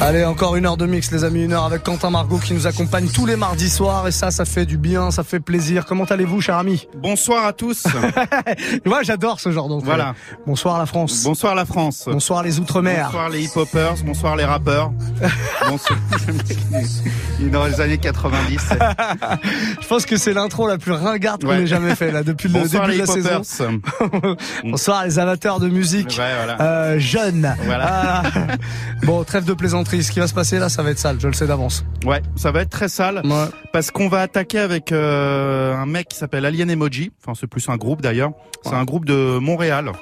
Allez, encore une heure de mix, les amis, une heure avec Quentin Margot qui nous accompagne tous les mardis soirs et ça, ça fait du bien, ça fait plaisir. Comment allez-vous, cher ami? Bonsoir à tous. Moi, j'adore ce genre d'entrée. Voilà. Bonsoir la France. Bonsoir la France. Bonsoir les Outre-mer. Bonsoir les hip-hoppers. Bonsoir les rappeurs. bonsoir. Dans les années 90. Je pense que c'est l'intro la plus ringarde qu'on ait jamais fait là depuis le bonsoir début les de la saison. bonsoir les amateurs de musique Ouais, voilà. euh, jeunes. Voilà. Ah. bon, trêve de plaisanterie. Ce qui va se passer là, ça va être sale. Je le sais d'avance. Ouais, ça va être très sale Ouais. parce qu'on va attaquer avec euh, un mec qui s'appelle Alien Emoji. Enfin, c'est plus un groupe d'ailleurs. C'est Ouais. un groupe de Montréal.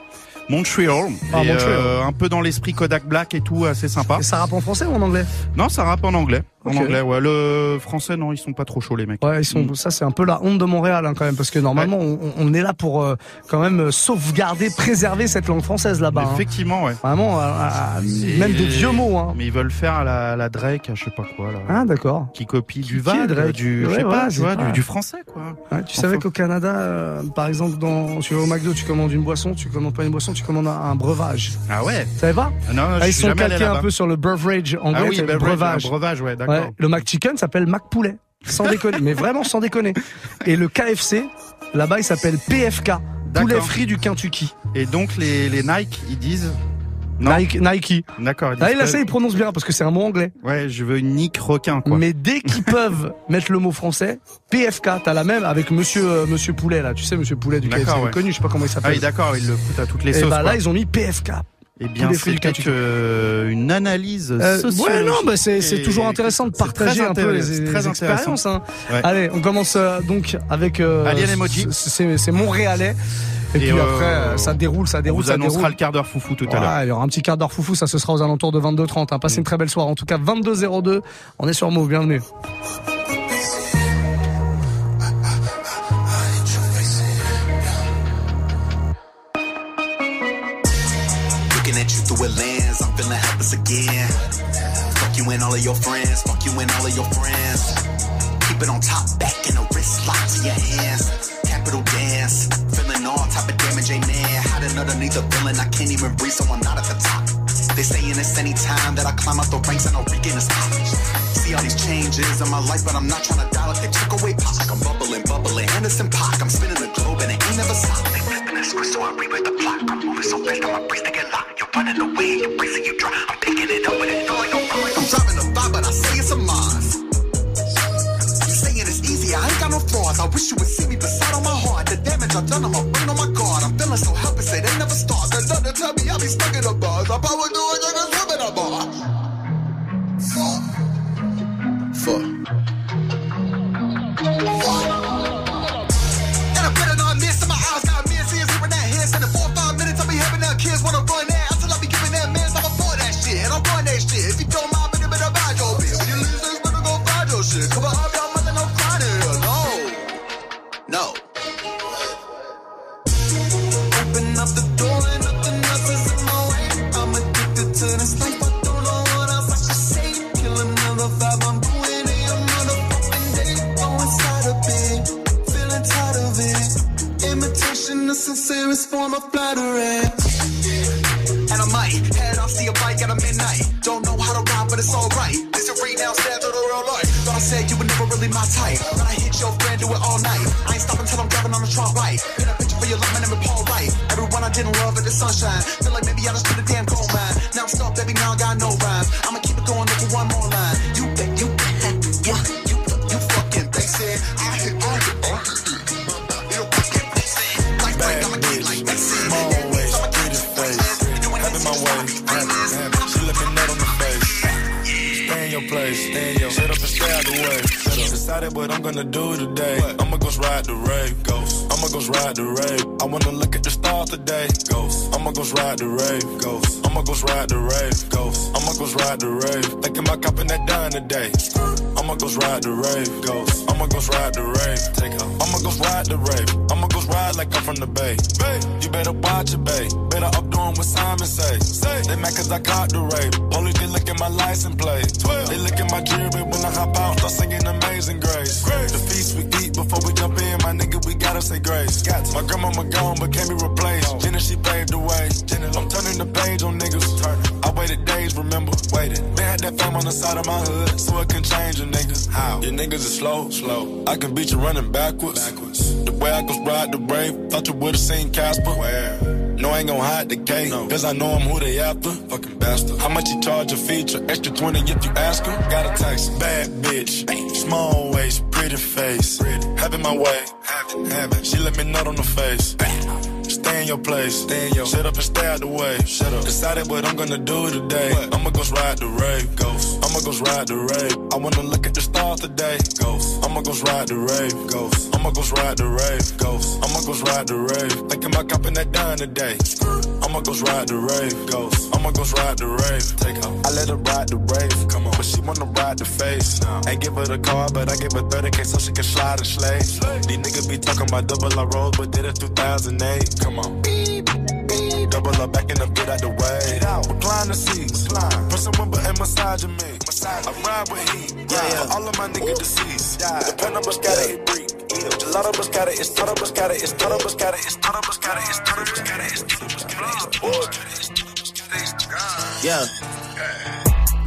Montreal, Ah, Et, Montreal. euh, un peu dans l'esprit Kodak Black et tout, assez sympa. Et ça rappe en français ou en anglais? Non, ça rappe en anglais. En anglais, ouais. Le français, non, ils sont pas trop chauds les mecs. Ouais, ils sont. Mm. Ça, c'est un peu la honte de Montréal hein, quand même, parce que normalement, on, on est là pour euh, quand même euh, sauvegarder, préserver cette langue française là-bas. hein. Effectivement, ouais. Vraiment, euh, euh, même des vieux mots. Hein. Mais ils veulent faire à la, à la Drake, je sais pas quoi là. Ah, d'accord. qui copie Qui- du Val, Drake du, je Ouais, sais voilà, pas, tu vois, du, du français quoi. Ouais, tu Enfin. savais qu'au Canada, euh, par exemple, dans, tu vas au McDo, tu commandes une boisson, tu commandes pas une boisson, tu commandes un, un breuvage. Ah ouais. Tu savais pas Ah Non, Ah, je Ils suis sont calqués un peu sur le beverage anglais, Ah oui, beverage, breuvage. un breuvage, ouais, d'accord. Ouais, le McChicken s'appelle McPoulet. Sans déconner, mais vraiment sans déconner. Et le KFC, là-bas, il s'appelle PFK. Poulet frit du Kentucky. Et donc les, les Nike, ils disent. Non. Nike. Nike. D'accord. Ils Ah, là, ça, il prononce bien parce que c'est un mot anglais. Ouais, je veux Nick requin quoi. Mais dès qu'ils peuvent mettre le mot français, PFK, t'as la même avec Monsieur euh, Monsieur Poulet là. Tu sais Monsieur Poulet du KFC, ouais. connu, je sais pas comment il Ah s'appelle. oui, d'accord, ils le foutent à toutes les Et sauces. bah quoi. là, ils ont mis PFK. Eh bien, c'est peut-être euh, une analyse Euh, ouais, non, bah c'est toujours intéressant de partager un peu les, les très expériences. Hein. Ouais. Allez, on commence euh, donc avec euh, Alien Emoji. C'est c'est Montréalais. Et, Et, puis après, ça déroule, ça On déroule, vous ça annoncera déroule. le quart d'heure foufou tout à l'heure. Ouais, il y aura un petit quart d'heure foufou, ça ce sera aux alentours de 22h30. Hein. Passez Mm. une très belle soirée. En tout cas, 22h02, on est sur Move, bienvenue. Your friends, fuck you and all of your friends. Keep it on top, back and a wrist lock to your hands. Capital dance, feeling all type of damage, amen. Hiding underneath the villain, I can't even breathe, so I'm not at the top. They saying it's any time that I climb up the ranks and I'll regain a spot. See all these changes in my life, but I'm not trying to die like they took away pop. Like I'm bubbling, bubbling, Anderson Park. I'm spinning the globe and it ain't never stopped. They flipping the script, so I rewrite the plot. I'm moving so fast, I'm a breeze to get locked. You're running away, you're bracing, you drop. I'm picking it up with it, your I'm driving a vibe, but I say it's a Mars. You saying it's easy, I ain't got no flaws. I wish you would see me beside on my heart. The damage I've done, I'm a brain on my guard. I'm feeling so helpless, it ain't never start. The thunder tell me I'll be stuck in a bars. I power do it, can in a bar. Fuck. Fuck. Sincerest form. And I might head off, see a bike at a midnight. Don't know how to ride, but it's alright. This is read now, stand to the real life. Thought I said you were never really my type. But I hit your friend, do it all night. I ain't stopping till I'm driving on the trunk right. Paint a picture for your life, my name is Paul Wright. Everyone I didn't love at the sunshine. Feel like maybe I just put a damn Gonna do today. I'ma go ride the rave, ghost. I'ma go ride the rave. I wanna look at the stars today, ghost. I'ma go ride the rave, ghost. I'ma go ride the rave, ghost. I'ma go ride the rave. Thinking about copping that dime today. I'ma go ride the rave, ghost. I'ma go ride the rave. Take off. I'ma go ride the rave. I'ma go ride like I'm from the bay. Bay, you better watch it, bay. Better up doing what Simon say. Say they mad cause I caught the rave. Police they look at my license plate. They look at my jewelry when I hop out. Start singing Amazing Grace. The feast we eat before we jump in, my nigga, we gotta say grace. To. My grandmama gone, but can't be replaced. Jenna, she paved the way. I'm turning the page on niggas. I waited days, remember? Waited. Been got that fame on the side of my hood, so it can change a nigga. How? Your niggas is slow, slow. I can beat you running backwards. backwards. The way I can ride the brave, thought you would've seen Casper. Where? No, I ain't gon' hide the gate. No. Cause I know I'm who they after. Fucking bastard. How much you charge a feature? Extra 20 if you ask her. Got a tax. Bad bitch. Small waist, pretty face. Pretty. Having my way. Having, having. She let me nut on the face. Stay in your place. Stay in your. Shut up and stay out the way. Shut up. Decided what I'm gonna do today. What? I'ma go ride the rave. Ghost. I'ma go ride the rave. I wanna look at the stars today. Ghost. I'ma go ride the rave. Ghost. I'ma go ride the rave. Ghost. I'ma ride the rave. Thinking about copping that dime today. I'ma go ride the rave. Ghost. I'ma go ride the rave. Take off. I let her ride the rave. Come on. But she wanna ride the face. No. Ain't give her the car, but I give her 30k so she can slide and slay. These niggas be talking about double I roll, but did it 2008. Come on. Beep, beep. Double up, back and up, get out the way. Get out. Recline the seats. Recline. Press a wimble and massage me. Massage. I ride with heat. Yeah, yeah. all of my niggas deceased. Yeah. The pen numbers gotta hit breathe. Gelato Biscotta, it's Toto Biscotta, it's Toto Biscotta, it's Toto Biscotta, it's Toto Biscotta, it's Toto Biscotta, it's Toto Biscotta. Yeah.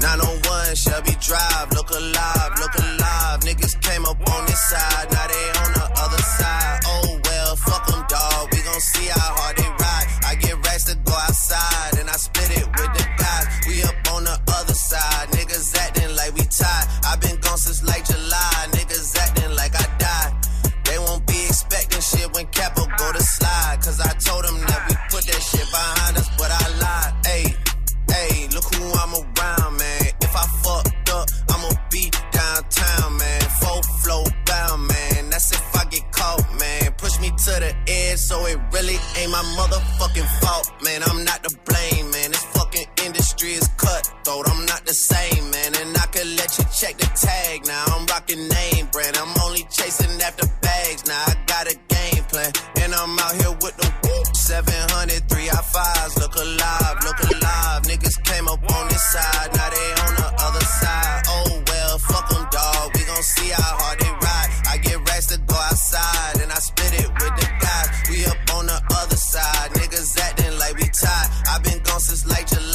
901 Shelby Drive, look alive, look alive. Niggas came up on this side, now they on the other side. Oh well, fuck them, dog. We gon' see how hard they ride. I get racks to go outside, and I split it with the guys. We up on the other side, niggas acting like we tied. i been gone since like July, the so it really ain't my motherfucking fault, man. I'm not to blame, man. This fucking industry is cutthroat. I'm not the same, man. And I could let you check the tag now. I'm rocking name brand. I'm only chasing after bags now. I got a game plan, and I'm out here with the whoop. 700, three I fives. Look alive, look alive. Niggas came up on this side, now they side. Niggas acting like we tied. i been gone since like July.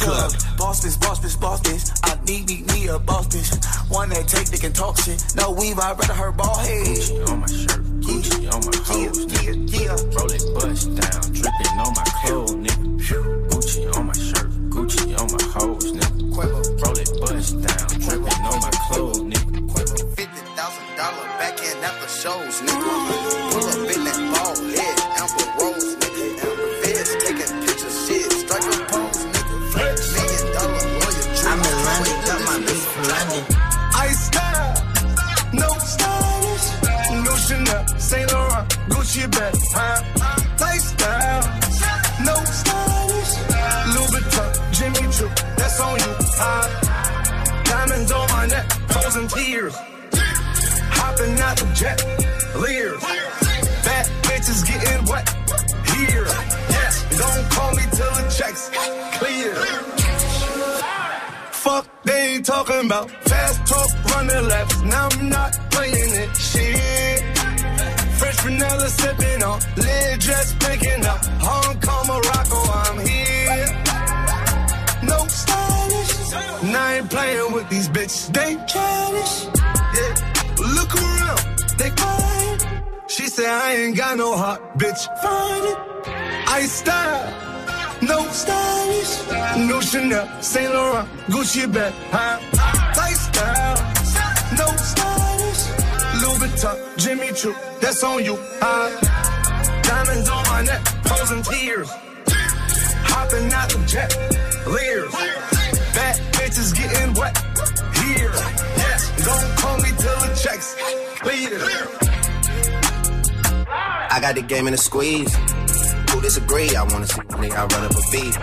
Club. Boss bitch, boss bitch, boss bitch. I need me, me a boss bitch. One that take, they can talk shit. No weave, I'd rather her ball head. Frozen tears, hopping out the jet, leers, bad bitches getting wet, here, yes, don't call me till the checks clear. Fuck they ain't talking about fast talk, running laps. Now I'm not playing it. Shit. Fresh vanilla sipping on, lid dress picking up. Playing with these bitches. They childish. Yeah. Look around, they quiet. She said I ain't got no heart, bitch. Find it. I style. No stylish, no Chanel, Saint Laurent, Gucci bag, huh? Lifestyle, no stylish, Louis Vuitton, Jimmy Choo, that's on you, huh? Diamonds on my neck, frozen tears, hopping out the jet, leers, bitches getting wet, here, yes, don't call me till the checks clear. I got the game in a squeeze. Who disagree? I wanna see me, I run up a beat.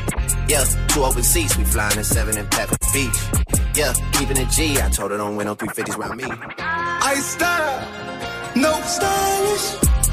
Yeah, two open seats, we flying in seven and Pepper Beach. Yeah, keeping a G, I told her don't win no 350s around me. I style, no stylish.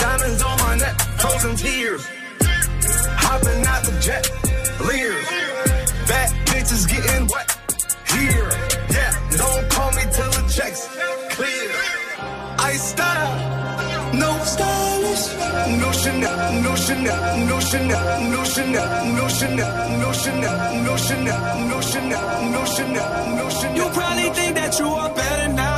Diamonds on my neck, frozen tears, hopping out the jet, leers, bad bitches getting wet, here, yeah. Don't call me till the checks clear. I style, no stylish, no Chanel, no Chanel, no Chanel, no Chanel, no Chanel, no Chanel, no Chanel, no Chanel, no Chanel, no Chanel. You probably think that you are better now,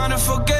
Trying to forget.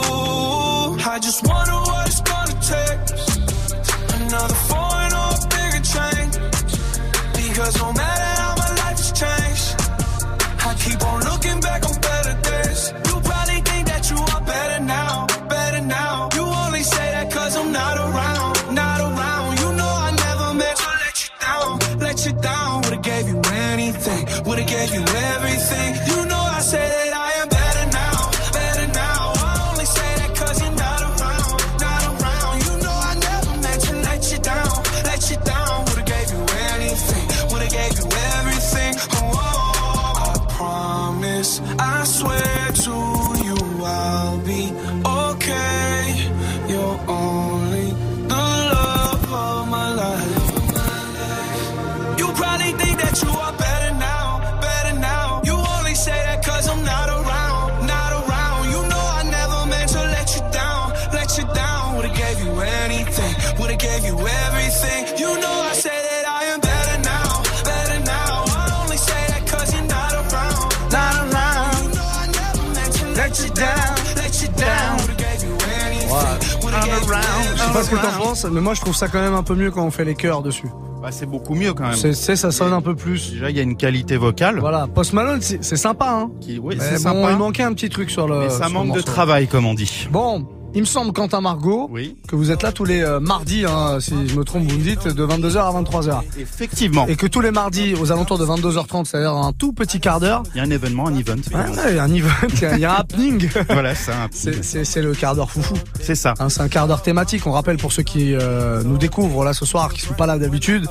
Sais pas ce que t'en penses, mais moi je trouve ça quand même un peu mieux quand on fait les chœurs dessus. Bah, c'est beaucoup mieux quand même. C'est, ça sonne un peu plus. Déjà, il y a une qualité vocale. Voilà, Post Malone, c'est, sympa, hein. Qui, oui, c'est bon, sympa. il manquait un petit truc sur le. mais ça sur le manque de travail, comme on dit. Bon, il me semble, Quentin Margot, Oui. que vous êtes là tous les euh, mardis, hein, si je me trompe, vous me dites, de 22h à 23h. Effectivement. Et que tous les mardis, aux alentours de 22h30, c'est-à-dire un tout petit quart d'heure, Il y a un événement, un event. il y a un event, il y a- un happening. voilà, c'est un- C'est, le quart d'heure foufou. c'est ça. Hein, c'est un quart d'heure thématique. On rappelle pour ceux qui euh, nous découvrent là ce soir, qui sont pas là d'habitude,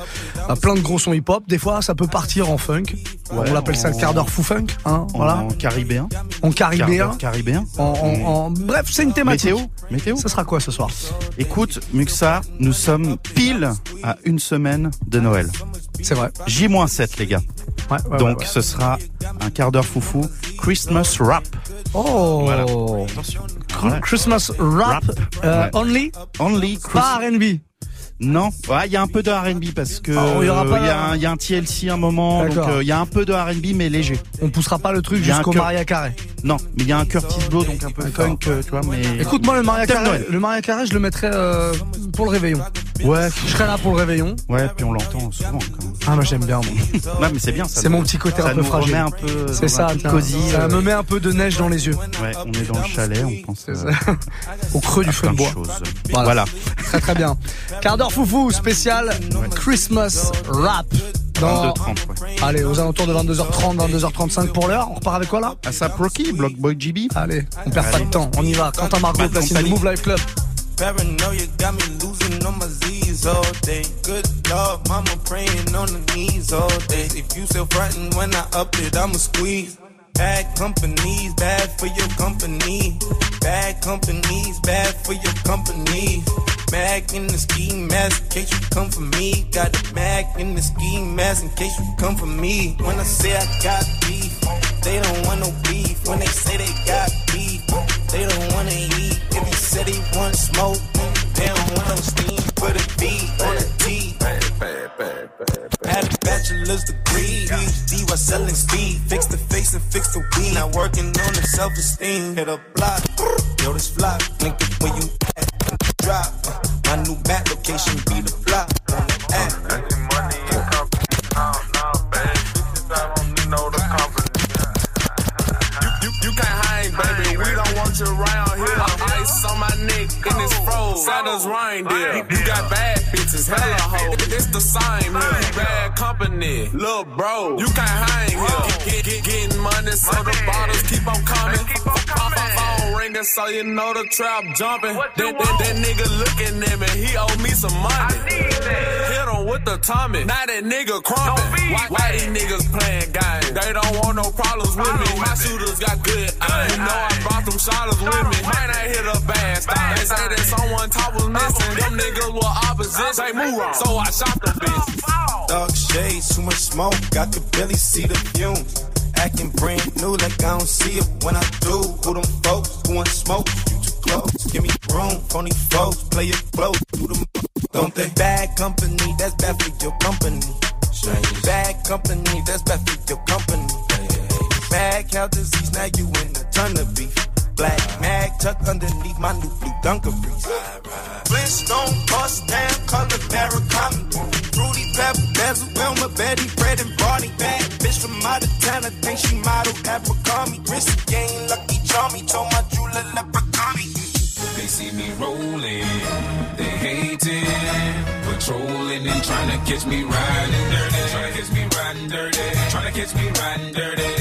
euh, plein de gros sons hip-hop. Des fois, ça peut partir en funk. Ouais, on l'appelle ça le en- quart d'heure fou funk. Hein, voilà. En caribéen. En caribéen. caribéen. En, en- en- Bref, c'est une thématique. Météo. Météo. Ça sera quoi ce soir Écoute, Muxa, nous sommes pile à une semaine de Noël. C'est vrai. J-7, les gars. Ouais, ouais, Donc, ouais, ce sera un quart d'heure foufou. Christmas rap. Oh. Voilà. Christmas rap, Rap. euh, only, Only pas Christmas. R&B. Non, Ouais, il y a un peu de R&B parce que Oh, il y a un- il y a un TLC un moment, donc euh, il y a un peu de R&B mais léger. On poussera pas le truc un jusqu'au. Maria Carré. Non, mais il y a un Curtis Blow donc un peu funk, euh, tu vois. Mais Écoute, moi le Maria Carré, Noël. le Maria Carré, je le mettrais euh, pour le réveillon. ouais, Je serai là pour le réveillon. ouais, puis on l'entend souvent quand même. Ah, moi j'aime bien. moi. Mais c'est bien. ça C'est mon petit côté ça un peu fragile. un peu. C'est un ça, tiens. cosy. ça me met un peu de neige dans les yeux. Ouais, on est dans le chalet, on pense. Au creux du feu de bois. Voilà. Voilà. Très très bien. Quart d'heure foufou spécial Christmas rap. Dans, 22 30 ouais. allez, aux alentours de 22h30, 22h35 pour l'heure. On repart avec quoi là ASAP Rocky, Block Boy GB. Allez, on perd pas de temps. On y va. Quentin Margot, platine. Move Life Club. Paranoia got me losing on my Z's all day. Good dog, mama praying on the knees all day. If you still frontin' when I up it, I'ma squeeze. Bad companies, bad for your company. Bad companies, bad for your company. Mag in the ski mask in case you come for me. Got the mag in the ski mask in case you come for me. When I say I got beef, they don't want no beef. When they say they got beef, they don't wanna eat. If he said he want smoke, they don't want no steam. Put a B on a T. Had a bachelor's degree, PhD while selling speed. Fix the face and fix the weed. Now working on the self-esteem. Hit a block, yo this flop. Link when you at, drop. My new back location be the flop. On the app. You, you can't hang, baby. We don't want you around. Ice on my neck and it's froze. Reindeer. You got bad bitches, hella hoes. It's the same here. You bad company, little bro. You can't hang here. Get, get, get, getting money, so the bottles keep on coming. Phone, phone ringing, so you know the trap jumping. That, that, that nigga looking at me, he owe me some money. Hit him with the Tommy. Now that nigga crumping. Why, why these niggas playing games? They don't want no problems with me. My shooters got good aim. You know I brought them shotters with me. Might not hit a bad style. They say that someone top was missing. Them niggas were opposition. Say move on. So I shot the bitch. Dark shades, too much smoke, I could barely see the fumes. Acting brand new, like I don't see it when I do. Who them folks who want smoke? You too close. Give me room, phony folks, play it close. Do them, don't they? Bad company, that's bad for your company. Bad company, that's bad for your company. Bad cow disease, now you in a ton of beef. Black mag tucked underneath my new blue Dunkaroos. Flintstone bust down, color Murakami. Fruity pebble, bezel, Wilma, Betty, bread and Barney. Bad bitch from out of town, I think she model Abercrombie. Risky game, lucky charmy, told my jeweler leprechaun. They see me rolling, they hating, patrolling and trying to catch me riding dirty, trying to catch me riding dirty, trying to catch me riding dirty,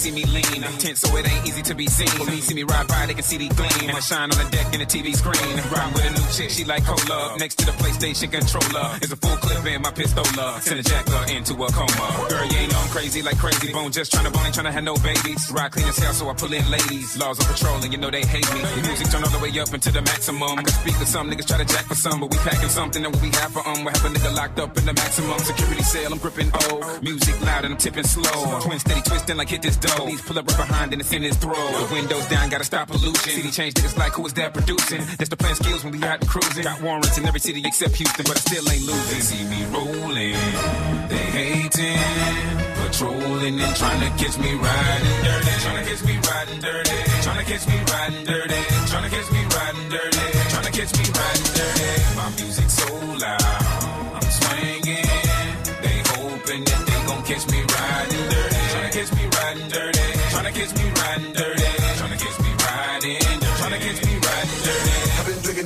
see me lean, tense, so it ain't easy to be seen. When me see me ride by, they can see the gleam. And I shine on the deck in the TV screen. Ride with a new chick, she like cola. Next to the PlayStation controller is a full clip in my pistola. Send a jacker into a coma. Girl, you ain't I'm crazy like Krayzie Bone. Just tryna bone, ain't tryna have no babies. Ride clean as hell, so I pull in ladies. Laws on patrol, and you know they hate me. The music turn all the way up into the maximum. I can speak to some niggas try to jack for some, but we packing something that we have for um. We have a nigga locked up in the maximum security cell. I'm gripping O. Music loud and I'm tipping slow. Twin steady twisting like hit this. These pull up right behind and it's in his throat. The windows down, gotta stop pollution. City change niggas like who is that producing? That's the plan skills when we out cruising. Got warrants in every city except Houston, but I still ain't losing. They see me rolling, they hating, patrolling and trying to catch me riding dirty. Trying to catch me riding dirty. Trying to catch me riding dirty. Trying to catch me riding dirty. Trying to catch me riding dirty. My music so loud,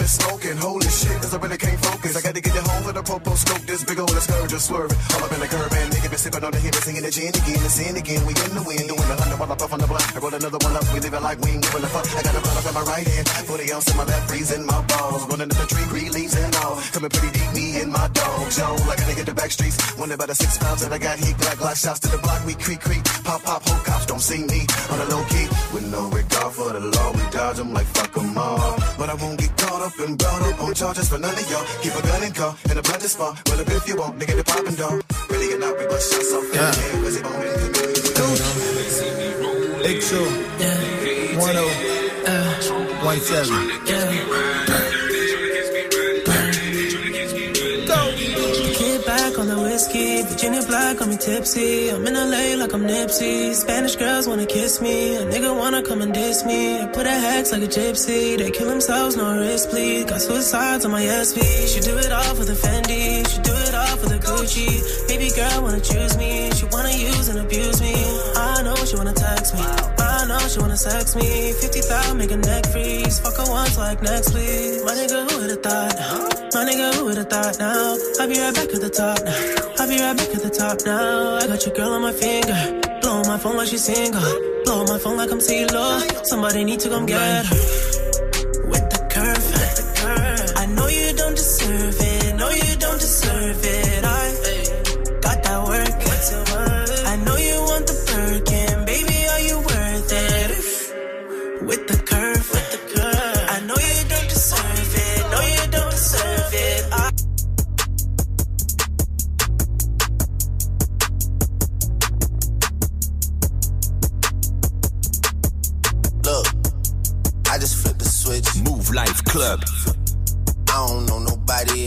and smoking, holy shit, cause I really can't focus. I gotta get it home for the popo scope, this big old a scourge just swerving. All up in the curb and nigga been sipping on the hit, singing the gin again, the sin again. We in the wind, doing the hundred while I puff on the blunt. I roll another one up, we live it like we ain't giving a fuck. I got a blunt up in my right hand, 40 ounce in my left, freezing my balls. Running up the tree, green leaves and all. Coming pretty deep, me and my dogs, yo. Like a nigga the back streets, wonder about the six pounds that I got heat. Black glock shots to the block, we creak creak. Pop pop, whole cops don't see me on the low key. With no regard for the law, we dodge them like fuck 'em all. But I won't get caught up and brought up on charges for none of y'all. Keep a gun in car and a blood to spot. Well, up if you want, nigga, the poppin' dog. Really or not, we bust shots off in the head, cause it won't Big Show. Yeah. 10. One oh. seven. Get whiskey, Virginia black on me tipsy. I'm in LA like I'm Nipsey. Spanish girls wanna kiss me, a nigga wanna come and diss me. I put a hex like a gypsy. They kill themselves, no risk, please. Got suicides on my SV. She do it all for the Fendi, she do it all for the Gucci. Baby girl wanna choose me, she wanna use and abuse me. I know she wanna text me. She wanna sex me. 50,000 make a neck freeze. Fuck her once like next, please. My nigga, who would've thought? My nigga, who would've thought now? I'll be right back at the top now. I'll be right back at the top now. I got your girl on my finger. Blow my phone like she's single. Blow my phone like I'm CeeLo. Somebody need to come get her.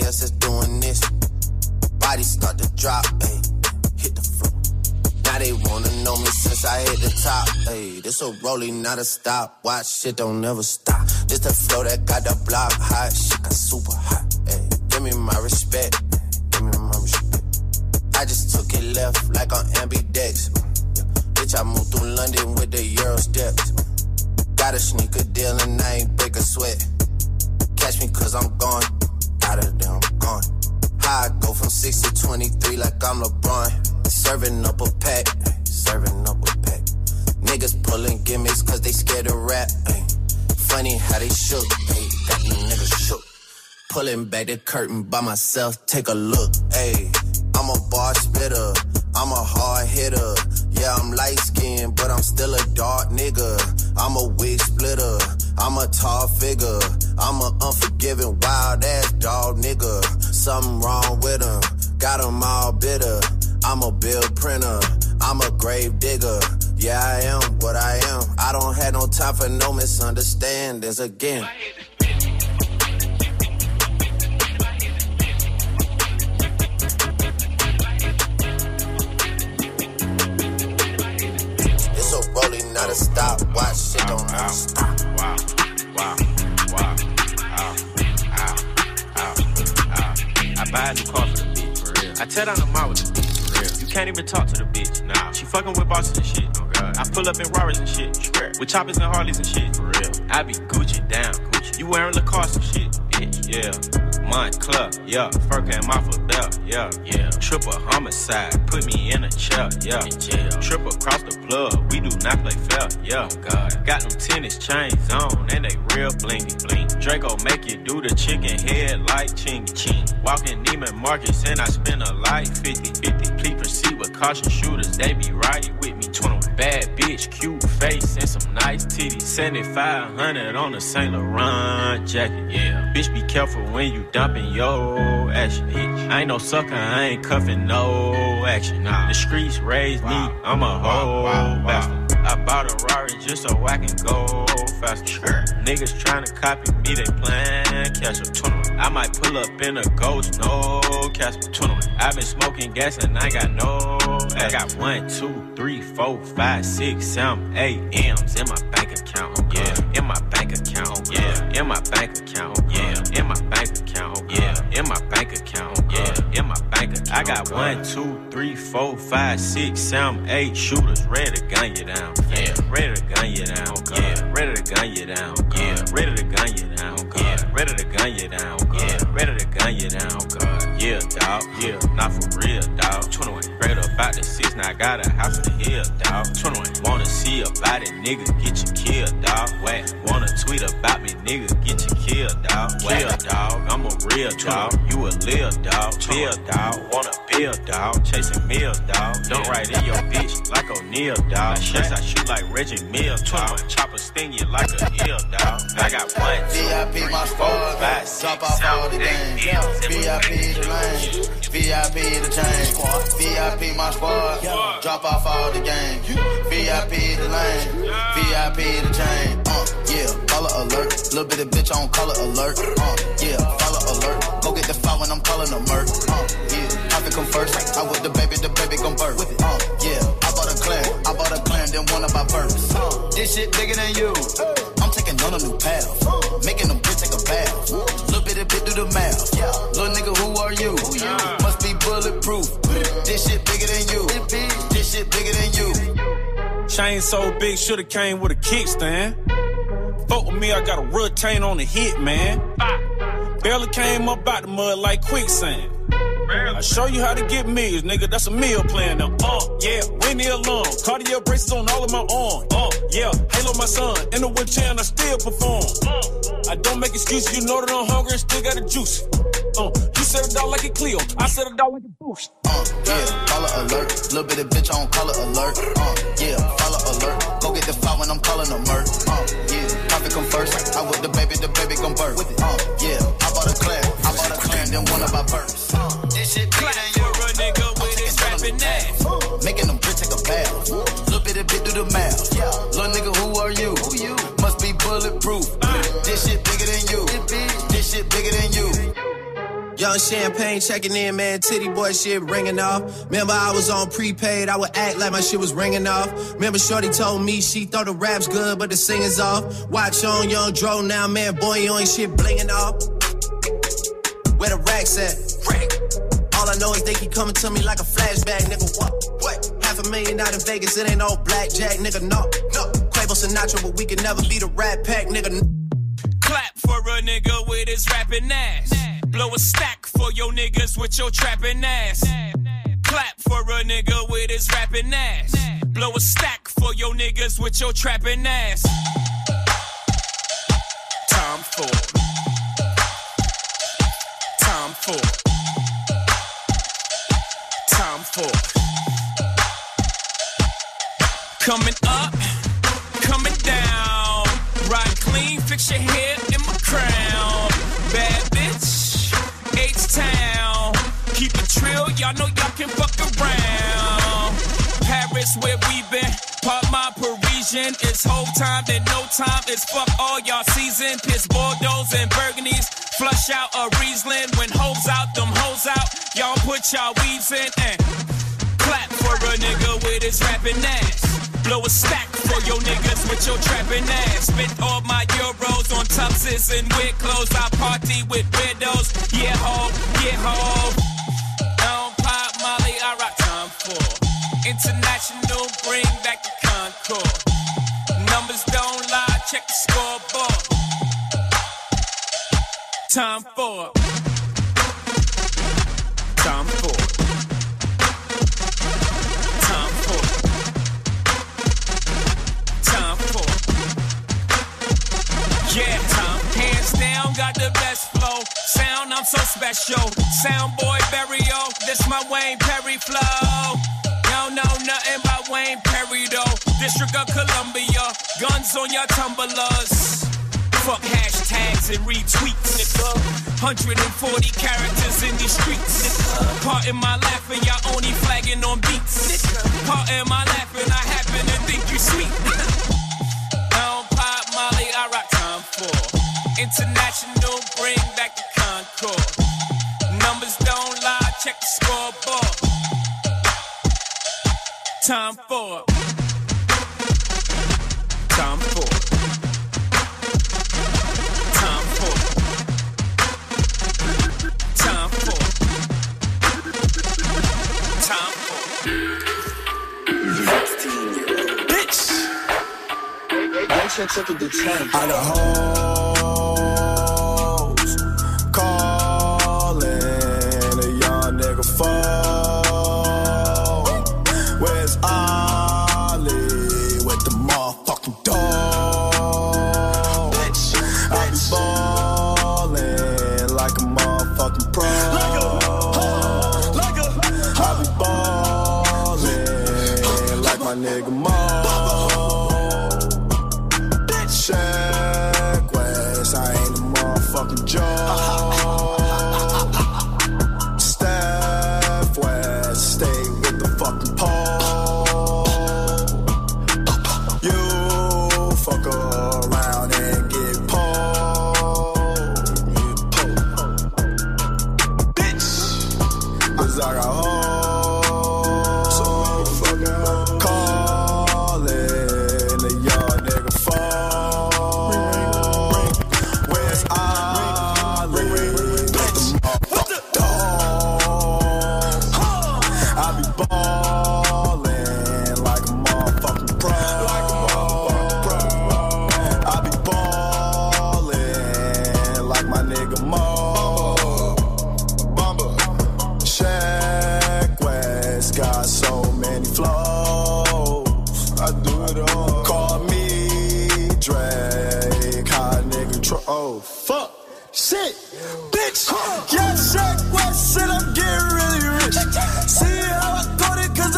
Else that's doing this. Body start to drop, ayy, hit the floor. Now they wanna know me since I hit the top, ayy. This a rolling, not a stop. Watch shit don't never stop. This the flow that got the block hot. Shit got super hot, ayy. Give me my respect, give me my respect. I just took it left like on ambidex. Yeah. Bitch, I moved through London with the Euro steps. Got a sneaker deal and I ain't break a sweat. Catch me cause I'm gone. Out of there, I'm gone. Uh. How I go from 6 to 23 like I'm LeBron. Serving up a pack, serving up a pack. Niggas pulling gimmicks cause they scared of rap. ay. Funny how they shook, ay, shook. Pulling back the curtain by myself, take a look, ayy. I'm a bar spitter, I'm a hard hitter. Yeah, I'm light skinned, but I'm still a dark nigga. I'm a wig splitter, I'm a tall figure. I'm a unforgiving, wild ass dog nigga. Something wrong with him, got him all bitter. I'm a bill printer, I'm a grave digger. Yeah, I am what I am. I don't have no time for no misunderstandings again. Not a stop. Watch shit don't stop. Wow, wow, wow, ow, ow, ow, ow. I buy a new car for the bitch, for real. I tear down the mall with the bitch, for real. You can't even talk to the bitch, nah. She fucking with bosses and shit, oh god. I pull up in Rarers and shit, swear. With choppers and Harleys and shit, for real. I be Gucci down, Gucci. You wearing Lacoste and shit, bitch, yeah. Montclair, yeah. Fur came off a belt, yeah, yeah. Triple homicide, put me in a chair, yeah. Triple across the plug, we do not play fair, yeah. Oh, God. Got them tennis chains on, and they real blingy, bling. Draco make you do the chicken head like chingy, ching. Walking Neiman Marcus, and I spend a life 50 50. Please proceed with caution shooters, they be right with me. 21 bad bitch, cute face, and some nice titties. 7500 on a Saint Laurent jacket, yeah. Bitch, be careful when you dumping your action, bitch. I ain't no sucker, I ain't cuffing no action. Nah. The streets raised me, I'm a whole bastard. I bought a Rari just so I can go faster. Niggas tryna copy me, they plan catch up. 21. I might pull up in a ghost, no Casper. 21. i been smoking gas and I got no. I got one, two, three, four, five, six, seven, eight M's in my bank account. Yeah, in my bank account. Yeah, in my bank account. Yeah, in my bank account. Yeah, in my bank account. Yeah, in my bank account. I got one, two, three, four, five, six, seven, eight shooters ready to gun you down. Yeah, ready to gun you down. Yeah, ready to gun you down. Yeah, ready to gun you down. Yeah, ready to gun you down. Yeah, ready to gun you down. God, yeah, dog. Yeah, not for real, dog. 21, straight up out the six. Now I got a house in the hill, dog. 21, wanna see about it, nigga, get you killed, dog. Whack, wanna tweet about me, nigga, get you killed, dog. Kill, dog. I'm a real dog. You a lil dog. Bill, dog. Wanna build, dog. Chasing meals, dog. Don't write in your bitch like O'Neal, dog. Shots I shoot like Reggie Mills, dog. Chopper sting you like a ill, dog. I got one, two, my squad, five, six, drop off all the seven, eight VIP the lane, VIP the chain. VIP my squad, drop off all the game. VIP the lane, VIP the chain. Uh, yeah, color alert, little bit of bitch on color alert. Uh, yeah, follow alert, go get the file when I'm calling a murk. Uh, yeah, profit come first. I with the baby, the baby gon' birth. Uh, yeah, I bought a clan, I bought a clan, then one of my birds. Uh, this shit bigger than you. I'm taking on a new path, Chain so big, shoulda came with a kickstand. Fuck with me, I got a retain on the hit, man. Barely came up out the mud like quicksand. I show you how to get meals, nigga. That's a meal plan now. Uh, yeah, ring the alarm. Cardio braces on all of my arms. Uh, yeah, halo my son. In the wheelchair and I still perform. I don't make excuses. You know that I'm hungry and still got a juice. Uh, said it out like a Clio. I said it out like a boost. Uh, yeah, color alert. Little bit of bitch on color alert. Uh, yeah, follow alert. Go get the file when I'm calling a murk. Uh, yeah, profit come first. I with the baby, the baby gon' birth. Uh, yeah, I bought a clan. I bought a clan, then one of my birds. Uh, this shit bigger than you. For a nigga with his rapping ass. Making them bitch take a bath. Little bit of bit do the math. Young champagne checking in, man. Titty boy shit ringing off. Remember, I was on prepaid. I would act like my shit was ringing off. Remember, Shorty told me she thought the rap's good, but the singing's off. Watch on Young Dro now, man. Boy, you ain't shit blinging off. Where the racks at? All I know is they keep coming to me like a flashback, nigga. What? What? Half a million out in Vegas, it ain't no blackjack, nigga. No, no. Quavo Sinatra, but we can never be the Rat Pack, nigga. Clap for a nigga with his rapping ass. Blow a stack for your niggas with your trapping ass. Clap for a nigga with his rapping ass. Blow a stack for your niggas with your trapping ass. Time for. Time for. Time for. Coming up, coming down. Ride clean, fix your hair in my crown. Y'all know y'all can fuck around. Paris where we been. Part my Parisian. It's whole time, then no time. It's fuck all y'all season. Piss Bordeaux and Burgundies. Flush out a Riesling. When hoes out, them hoes out. Y'all put y'all weaves in and clap for a nigga with his rapping ass. Blow a stack for your niggas with your trapping ass. Spent all my euros on tuxes and weird clothes. I party with widows. Yeah, ho, yeah, ho. Time for. Time for. Time for. Time for. Yeah, time. Hands down, got the best flow. Sound, I'm so special. Sound boy burial, this my Wayne Perry flow. Y'all know nothing about Wayne Perry though. District of Columbia, guns on your tumblers. Fuck hashtags and retweets, nigga. 140 characters in these streets, nigga. Part in my laughing, y'all only flagging on beats, nigga. Part in my laughing, I happen to think you sweet, nigga. Pop Molly, I rock time for. International, bring back the Concord. Numbers don't lie, check the scoreboard. Time for. I got hoes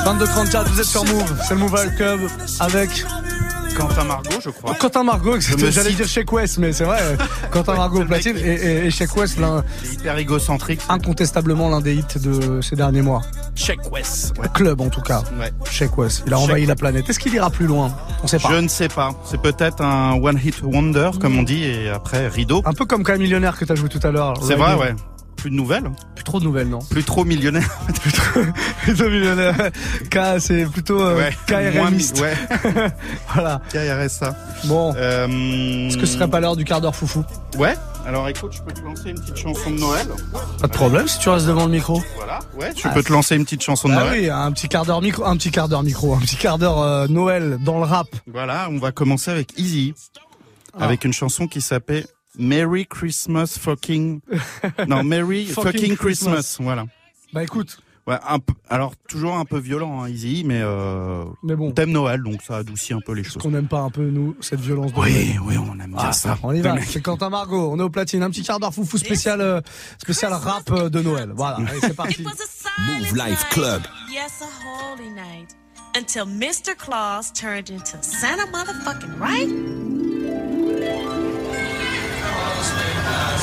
22-34, vous êtes sur Move, c'est le Move Al Club avec Quentin Margot, je crois. Quentin Margot, j'allais dire Sheik West, mais c'est vrai. Quentin Margot platine et, et, West, l'un. Hyper égocentrique. Incontestablement l'un des hits de ces derniers mois. Sheik West. Club, en tout cas. Ouais. West. Il a envahi la planète. Est-ce qu'il ira plus loin? On sait pas. Je ne sais pas. C'est peut-être un one hit wonder, comme on dit, et après rideau. Un peu comme Camille Millionnaire que tu as joué tout à l'heure. C'est vrai, ouais. Plus de nouvelles. Plus trop de nouvelles, non Plus trop millionnaire. Plutôt Millionnaire. K, c'est plutôt euh, Ouais. Moins. Ouais. voilà. KRSA. Bon. Euh... Est-ce que ce serait pas l'heure du quart d'heure foufou Ouais. Alors écoute, je peux te lancer une petite chanson de Noël. Pas de problème si tu restes devant le micro. Voilà. Ouais. Tu Ah, peux te lancer une petite chanson de Ah Noël. oui, un petit quart d'heure micro, un petit quart d'heure micro, un petit quart d'heure euh, Noël dans le rap. Voilà. On va commencer avec Easy. Ah. Avec une chanson qui s'appelle Merry Christmas fucking. non, Merry Fucking fucking, Christmas. Christmas. Voilà. Bah écoute, Ouais, un alors toujours un peu violent, hein, Easy, mais, euh, Mais bon. thème Noël, donc ça adoucit un peu les choses. qu'on n'aime pas un peu nous cette violence. de Oui, Noël. oui, on aime bien Ah, ça. On y va. C'est Quentin Margot. On est au platine. Un petit quart d'heure foufou spécial, euh, spécial rap euh, de Noël. Voilà. Allez, c'est parti. Move Life Club. Yes, a holy night. Until Mr. Claus turned into Santa motherfucking right? You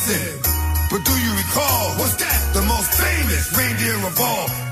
Blitzen. But do you recall, what's that? The most famous reindeer of all.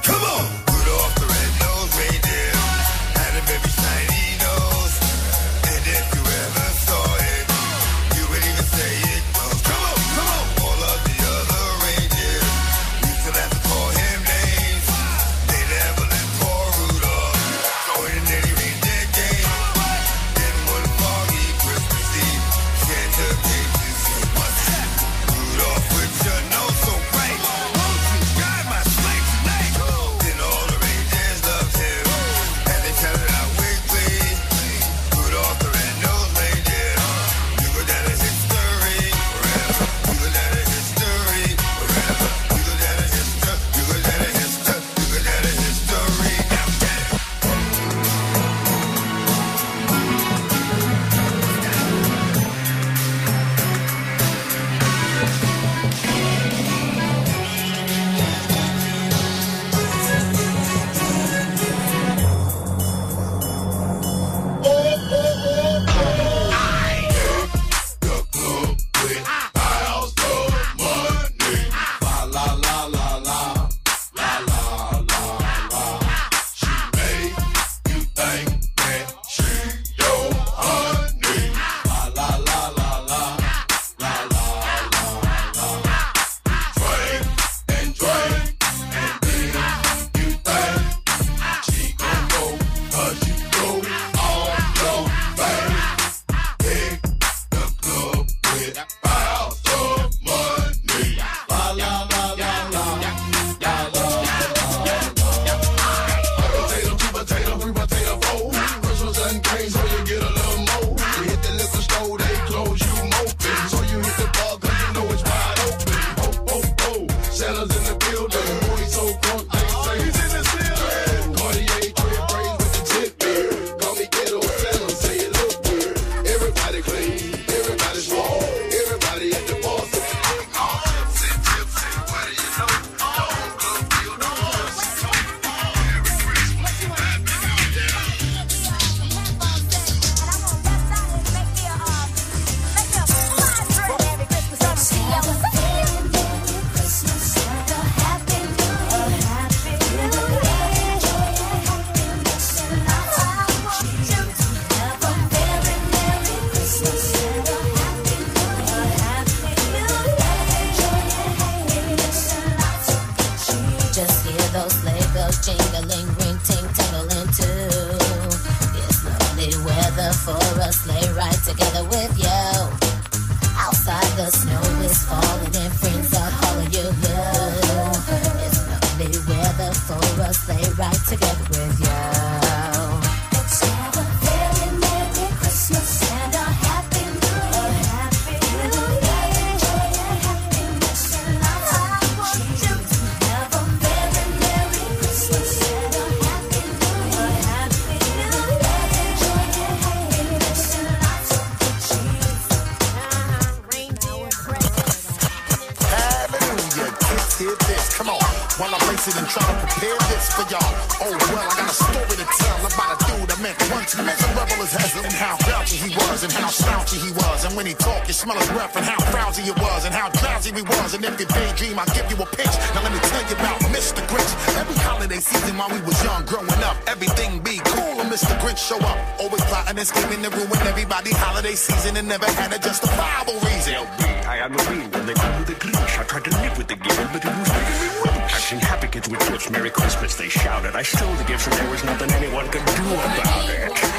Smell his breath, and how frowsy it was, and how drowsy we was. And if you daydream, I'll give you a pitch. Now let me tell you about Mr. Grinch. Every holiday season while we was young, growing up, everything be cool when Mr. Grinch show up. Always plotting and scheming to ruin everybody holiday season and never had a justifiable reason. I am a real when they call me the Grinch. I tried to live with the giver, but it was making me. I've seen happy kids with gifts. Merry Christmas, they shouted. I stole the gifts, and there was nothing anyone could do about it.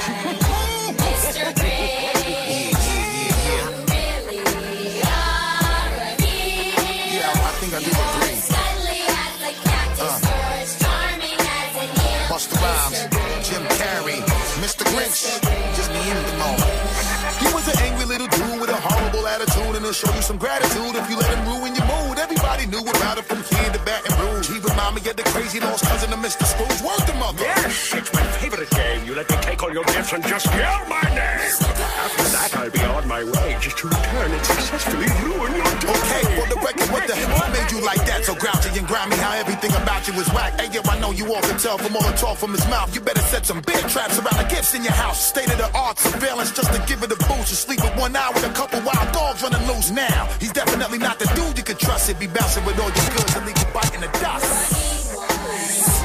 Just the end them all. He was an angry little dude with a horrible attitude, and he'll show you some gratitude if you let him ruin your mood. Everybody knew about it from here to Baton Rouge. He remind me of the crazy lost cousin of Mr. Scrooge. Word them up. Yes, it's my favorite game. You let me take all your gifts and just yell my name. So grouchy and grimy, how everything about you is whack. Hey, yo, I know you all can tell from all the talk from his mouth. You better set some big traps around the gifts in your house. State of the art surveillance just to give it a boost. You sleep with one eye with a couple wild dogs running loose now. He's definitely not the dude you could trust. He'd be bouncing with all your goods and leave you biting the dust.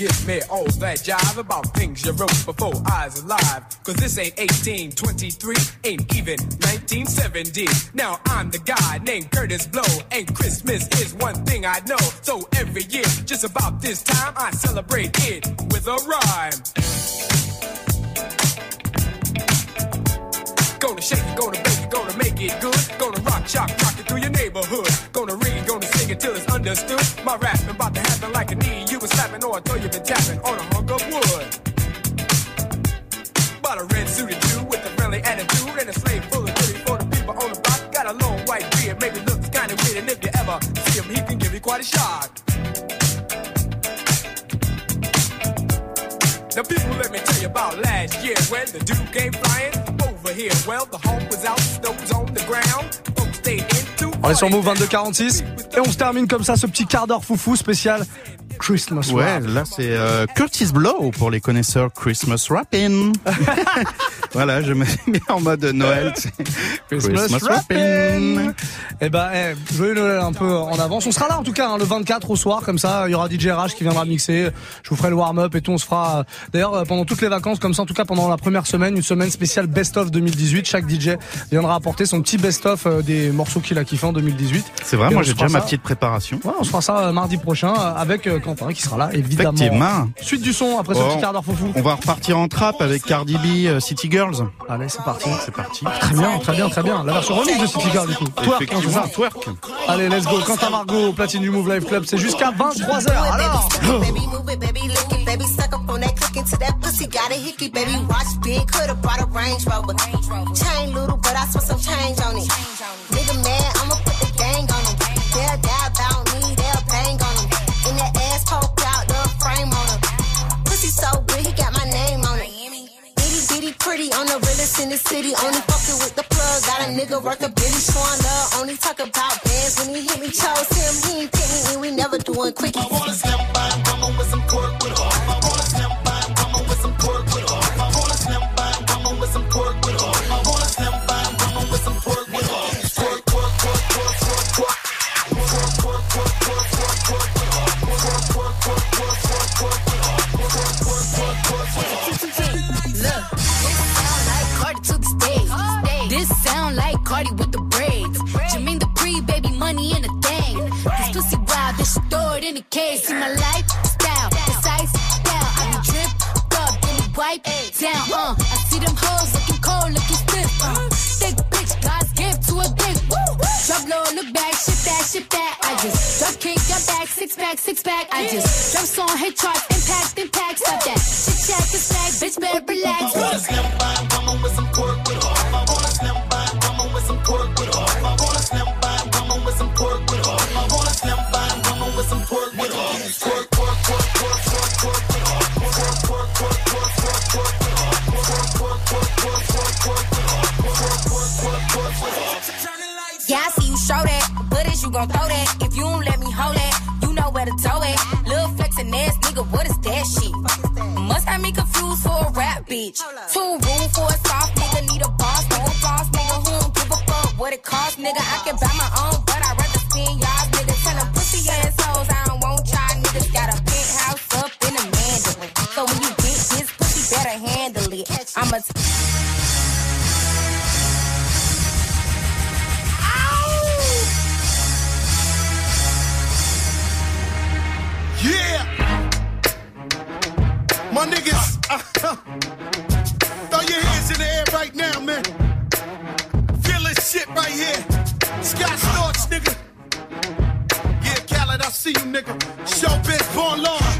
Give me all that jive about things you wrote before I was alive. Cause this ain't 1823, ain't even 1970. Now I'm the guy named Kurtis Blow, and Christmas is one thing I know. So every year, just about this time, I celebrate it with a rhyme. Gonna shake it, gonna bake it, gonna make it good. Gonna rock, shock, rock it through your neighborhood. Gonna read gonna sing it till it's understood. My rapping about to happen like a knee. Or I throw you been tapping on a hunk of wood. Bought a red suited Jew with a friendly attitude and a slave full of goodies for the people on the block. Got a long white beard, maybe looks kinda weird, and if you ever see him, he can give you quite a shock. Now people, let me tell you about last year when the dude came flying over here. Well, the home was out, snow was on the ground. On est sur Move 2246 et on se termine comme ça ce petit quart d'heure foufou spécial Christmas Ouais, Rap. là c'est euh, Curtis Blow pour les connaisseurs Christmas Rapping. voilà, je me suis mis en mode Noël. sais. Christmas, rapping. Eh ben, eh, joyeux Noël un peu en avance. On sera là en tout cas hein, le 24 au soir, comme ça. Il y aura DJ RH qui viendra mixer. Je vous ferai le warm-up et tout. On se fera euh, d'ailleurs euh, pendant toutes les vacances, comme ça en tout cas pendant la première semaine, une semaine spéciale Best of 2018. Chaque DJ viendra apporter son petit Best of euh, des morceaux qu'il a kiffé en 2018. C'est vrai, Et moi j'ai déjà ma petite préparation. Ouais, on se fera ça mardi prochain avec Quentin qui sera là évidemment. Effectivement. Suite du son après ce Oh, petit quart d'heure foufou. On va repartir en trap avec Cardi B, City Girls. Allez, c'est parti. C'est parti. Très bien, très bien, très bien. La version remix de City Girl du coup. Twerk, hein, ça twerk. Allez, let's go. Quentin Margot, au platine du Move Live Club, c'est jusqu'à 23h. Alors Baby, move it, baby, lick it, baby, suck up on that click into that pussy, got a hickey, baby, watch big, could've brought a Range Rover. Chain little, but I spent some change on it. Nigga mad, I'ma put pretty on the realest in the city. Only fucking with the plug. Got a nigga worth a billy showing love. Only talk about bands when he hit me. Chose him, he ain't pick me, and we never doing quickie. Niggas, throw your hands in the air right now, man. Feel this shit right here. Scott Storch, nigga. Yeah, Khaled, I see you, nigga. Showbiz, born law.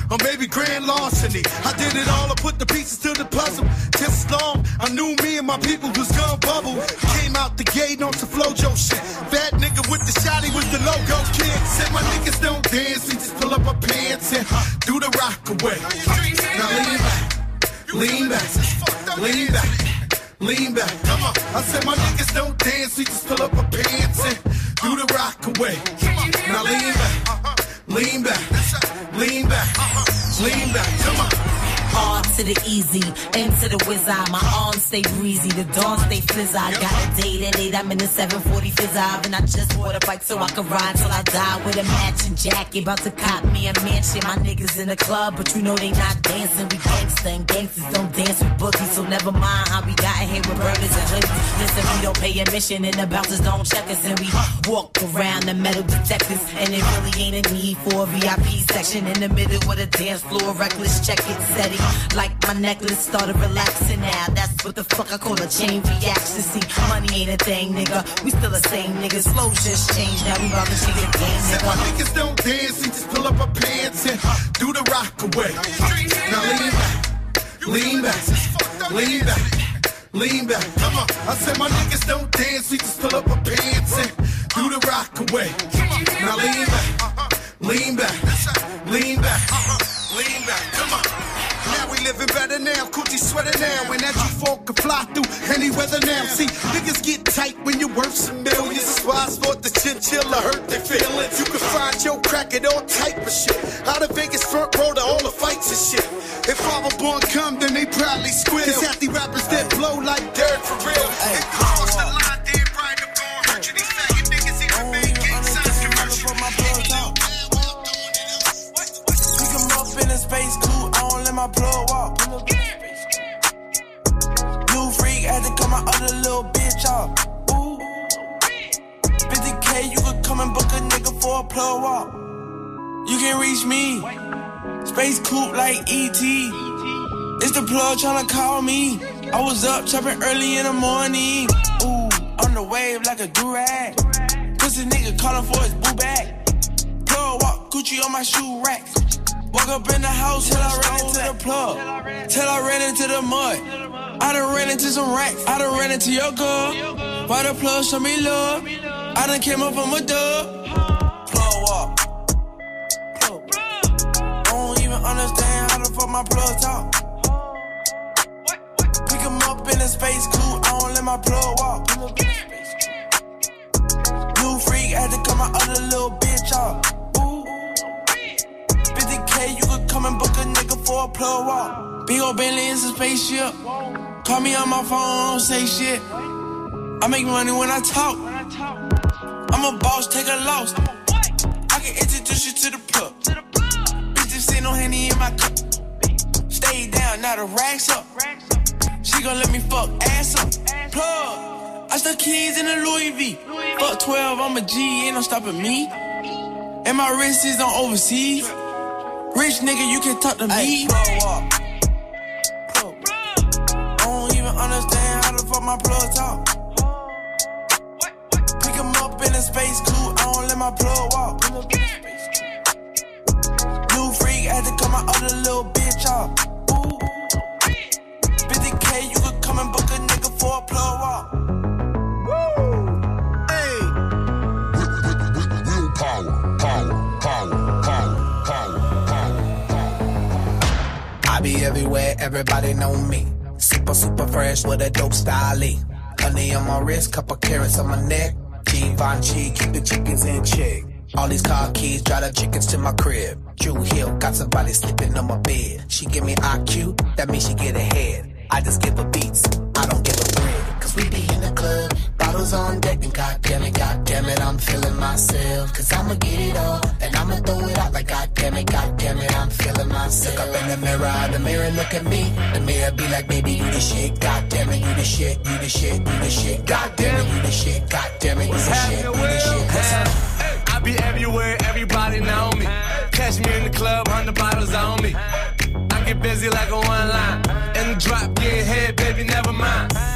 or maybe grand larceny. I did it all, I put the pieces to the puzzle. As long, I knew me and my people was gonna bubble. Came out the gate on some Flo-Jo shit. Fat nigga with the shotty was the logo kid. Said my niggas don't dance, we just pull up our pants and do the rock away. Now lean back, lean back, lean back. Lean back, come on. I said my niggas don't dance, we just pull up our pants and do the rock away. Now lean back, lean back, lean back, uh-huh. lean back, come on. Hard to the easy, into the eye. My arms stay breezy, the dawn stay fizz. I got a date at 8, I'm in the 740 fizz and I just bought a bike so I can ride till I die with a matching jacket. About to cop me a mansion. My niggas in the club, but you know they not dancing. We gangsta and gangsters don't dance with bookies, so never mind how we got here with burgers and hoodies. Listen, we don't pay admission and the bouncers don't check us, and we walk around the metal detectors. And it really ain't a need for a VIP section in the middle with a dance floor, reckless check it, steady. Like my necklace started relaxing now. That's what the fuck I call a chain reaction. See, money ain't a thing, nigga. We still the same niggas. Flow just changed. Now we about to change the game, Said my niggas don't dance, we just pull up our pants and do the rock away. Now lean back, lean back, lean back, lean back. Come on. I said my niggas don't dance, we just pull up our pants and do the rock away. Now lean back, lean back, lean back, lean back. Come on. Living better now, coochie sweater now, and that you folk can fly through any weather now. See, niggas get tight when you're worth some millions. That's why I sport the chinchilla hurt their feelings. You can find your crack at all type of shit. Out of Vegas front row to all the fights and shit. If I were born come, then they probably squeal. Cause half the rappers that blow like dirt for real. And cross the line, then right up on hurt you. These faggot niggas even gang signs commercial. Pick 'em up in a space coupe, I don't let my plug walk. New freak had to cut my other little bitch off. Ooh. 50k, you could come and book a nigga for a plug walk. You can reach me. Space coupe like ET. It's the plug tryna call me. I was up chopping early in the morning. Ooh, on the wave like a durag. Pussy nigga calling for his boo bag. Plug walk, Gucci on my shoe rack. Walk up in the house till I ran into the plug. Till I ran into the mud. I done ran into some racks. I done ran into your girl. Why the plug show me love? I done came up from a dub. Plug walk. I don't even understand how the fuck my plug talk. Pick 'em up in a space coupe. I don't let my plug walk. New freak had to cut my other little bitch off. Come and book a nigga for a plug walk. Big ol' Bentley is a spaceship. Call me on my phone, don't say shit. I make money when I talk. I'm a boss, take a loss. I can introduce you to the plug. Bitches say no henny in my cup. Stay down, now the racks up. She gon' let me fuck ass up. Plug. I stuck keys in a Louis V. Fuck 12, I'm a G, ain't no stopping me. And my wrist is on overseas. Rich nigga, you can talk to me. Plug walk. Plug. I don't even understand how the fuck my plug talk. Pick 'em up in a space coupe, I don't let my plug walk. New freak had to cut my other little bitch Be everywhere, everybody know me. Super, super fresh with a dope style. Honey on my wrist, couple carrots on my neck. Givenchy, keep the chickens in check. All these car keys, drive the chickens to my crib. Drew Hill, got somebody sleeping on my bed. She give me IQ, that means she get ahead. I just give her beats, I don't give a bread. Cause we be in the club, bottles on deck, and goddamn it, goddamn it, I'm feeling myself. Cause I'ma get it all, and I'ma throw it out like goddamn it, like, God damn it, I'm feeling myself. Look up in the mirror, the mirror look at me. The mirror be like, baby, you the shit. God damn it, you the shit, you the shit, you the shit. God damn it, you the shit. God damn it, you the shit, you the shit. I be everywhere, everybody know me. Catch me in the club, hundred bottles on me. I get busy like a one line. In the drop, get head, baby, never mind.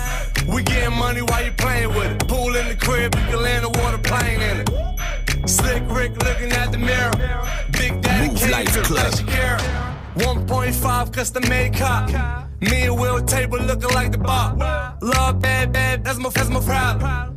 Money while you playing with it. Pool in the crib, you can land a water plane in it. Slick Rick looking at the mirror. Big Daddy Mouv' Live Club. Shakira. 1.5 custom made cop. Me and Will table looking like the bar. Love bad, bad, that's my, that's my problem.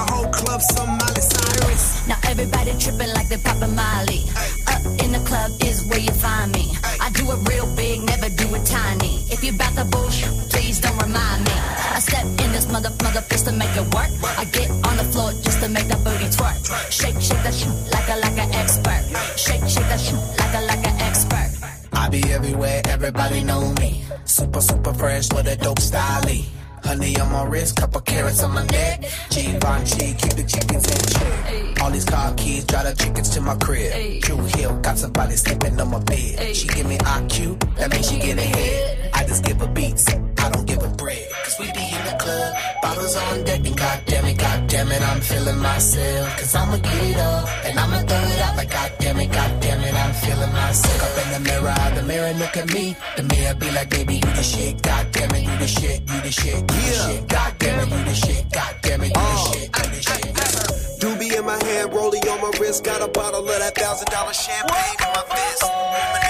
the whole club some Miley Cyrus. Now everybody tripping like they poppin' Molly. Up in the club is where you find me. I do it real big, never do it tiny. If you bout the bullshit, please don't remind me. I step in this mother mother fist to make it work. I get on the floor just to make that booty twerk. Shake, shake that shit like a like an expert. Shake, shake that shit like a like an expert. I be everywhere, everybody know me. Super, super fresh with a dope style. Honey on my wrist, couple carrots on my neck. Givenchy, keep the chickens in check. All these car keys, drive the chickens to my crib. True Hill, got somebody sleeping on my bed. She give me IQ, that means she get ahead. I just give her beats, I don't give a bread. Cause we be in the club, bottles on deck, and goddamn it, goddamn it, I'm feeling myself. Cause I'ma get it up, and I'ma throw it out like goddamn it, goddamn it, I'm feeling myself. Up in the mirror, the mirror look at me. The mirror be like, baby, you the shit, goddamn it, you the shit, you the shit, you the shit, goddamn it, you the shit, goddamn it, you the uh. shit, you the shit. Doobie in my hand, rollie on my wrist. Got a bottle of that thousand dollar champagne in my fist.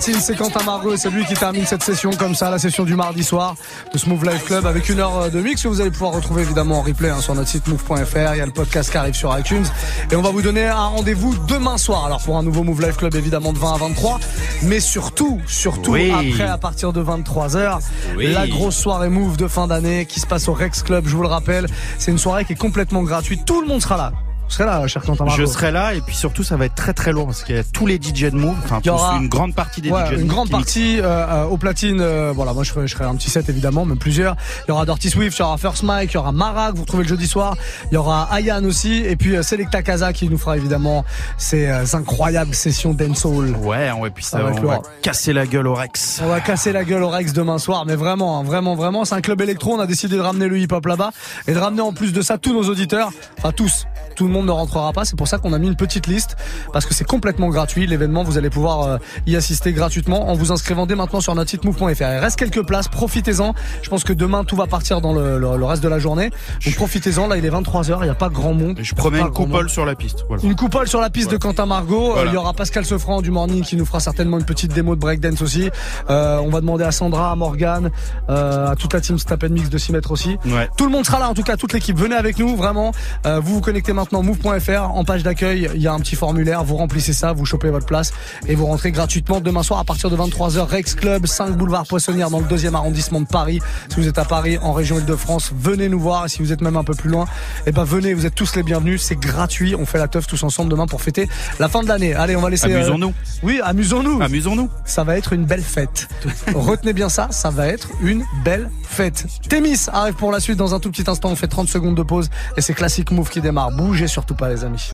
Platine, c'est Quentin Margot et c'est lui qui termine cette session comme ça, la session du mardi soir de Smooth Life Club avec une heure de mix que vous allez pouvoir retrouver évidemment en replay hein, sur notre site move.fr. Il y a le podcast qui arrive sur iTunes et on va vous donner un rendez-vous demain soir. Alors pour un nouveau Move Life Club évidemment de 20 à 23, mais surtout, surtout Oui. après à partir de 23h, Oui. la grosse soirée Move de fin d'année qui se passe au Rex Club. Je vous le rappelle, c'est une soirée qui est complètement gratuite. Tout le monde sera là. Vous serez là, cher Quentin Margot. Je serai là et puis surtout ça va être très très lourd parce qu'il y a tous les DJ de Move, enfin Il y tous, aura- une grande partie des Ouais, DJ de une grande partie euh, euh, au platine. euh, voilà, moi je ferai, je ferai un petit set évidemment, même plusieurs. Il y aura Dirty Swift, il y aura First Mike, il y aura Mara que vous retrouvez le jeudi soir. Il y aura Ayan aussi, et puis euh, Selecta Kaza qui nous fera évidemment ces euh, incroyables sessions dancehall. Ouais, ouais, puis ça, Ça va on va casser la gueule au Rex. On va casser la gueule au Rex demain soir, mais vraiment, hein, vraiment, vraiment, c'est un club électro. On a décidé de ramener le hip-hop là-bas et de ramener en plus de ça tous nos auditeurs, enfin tous, tout le monde monde ne rentrera pas. C'est pour ça qu'on a mis une petite liste parce que c'est complètement gratuit. L'événement, vous allez pouvoir euh, y assister gratuitement en vous inscrivant dès maintenant sur notre site move.fr. Il reste quelques places, profitez-en. Je pense que demain tout va partir dans le, le- le reste de la journée. Donc profitez-en. Là, il est 23h, il n'y a pas grand monde. Je promets une monde. coupole sur la piste. Voilà. Une coupole sur la piste de Quentin Margot. Euh, Voilà. Il y aura Pascal Sefranc du Morning qui nous fera certainement une petite démo de breakdance aussi. Euh, on va demander à Sandra, à Morgan, euh, à toute la team Stap Mix de s'y mettre aussi. Ouais. Tout le monde sera là, en tout cas toute l'équipe. Venez avec nous, vraiment. Euh, vous vous connectez maintenant move.fr. En page d'accueil, il y a un petit formulaire. Vous remplissez ça, vous chopez votre place et vous rentrez gratuitement demain soir à partir de 23h. Rex Club, 5 boulevard Poissonnière dans le deuxième arrondissement de Paris. Si vous êtes à Paris, en région Île-de-France, venez nous voir. Et si vous êtes même un peu plus loin, eh ben venez, vous êtes tous les bienvenus. C'est gratuit. On fait la teuf tous ensemble demain pour fêter la fin de l'année. Allez, on va laisser. euh, Amusons-nous. Oui, amusons-nous. Amusons-nous. Ça va être une belle fête. Retenez bien ça, ça va être une belle fête. Témis arrive pour la suite dans un tout petit instant. On fait 30 secondes de pause et c'est classique move qui démarre. Bougez surtout pas les amis.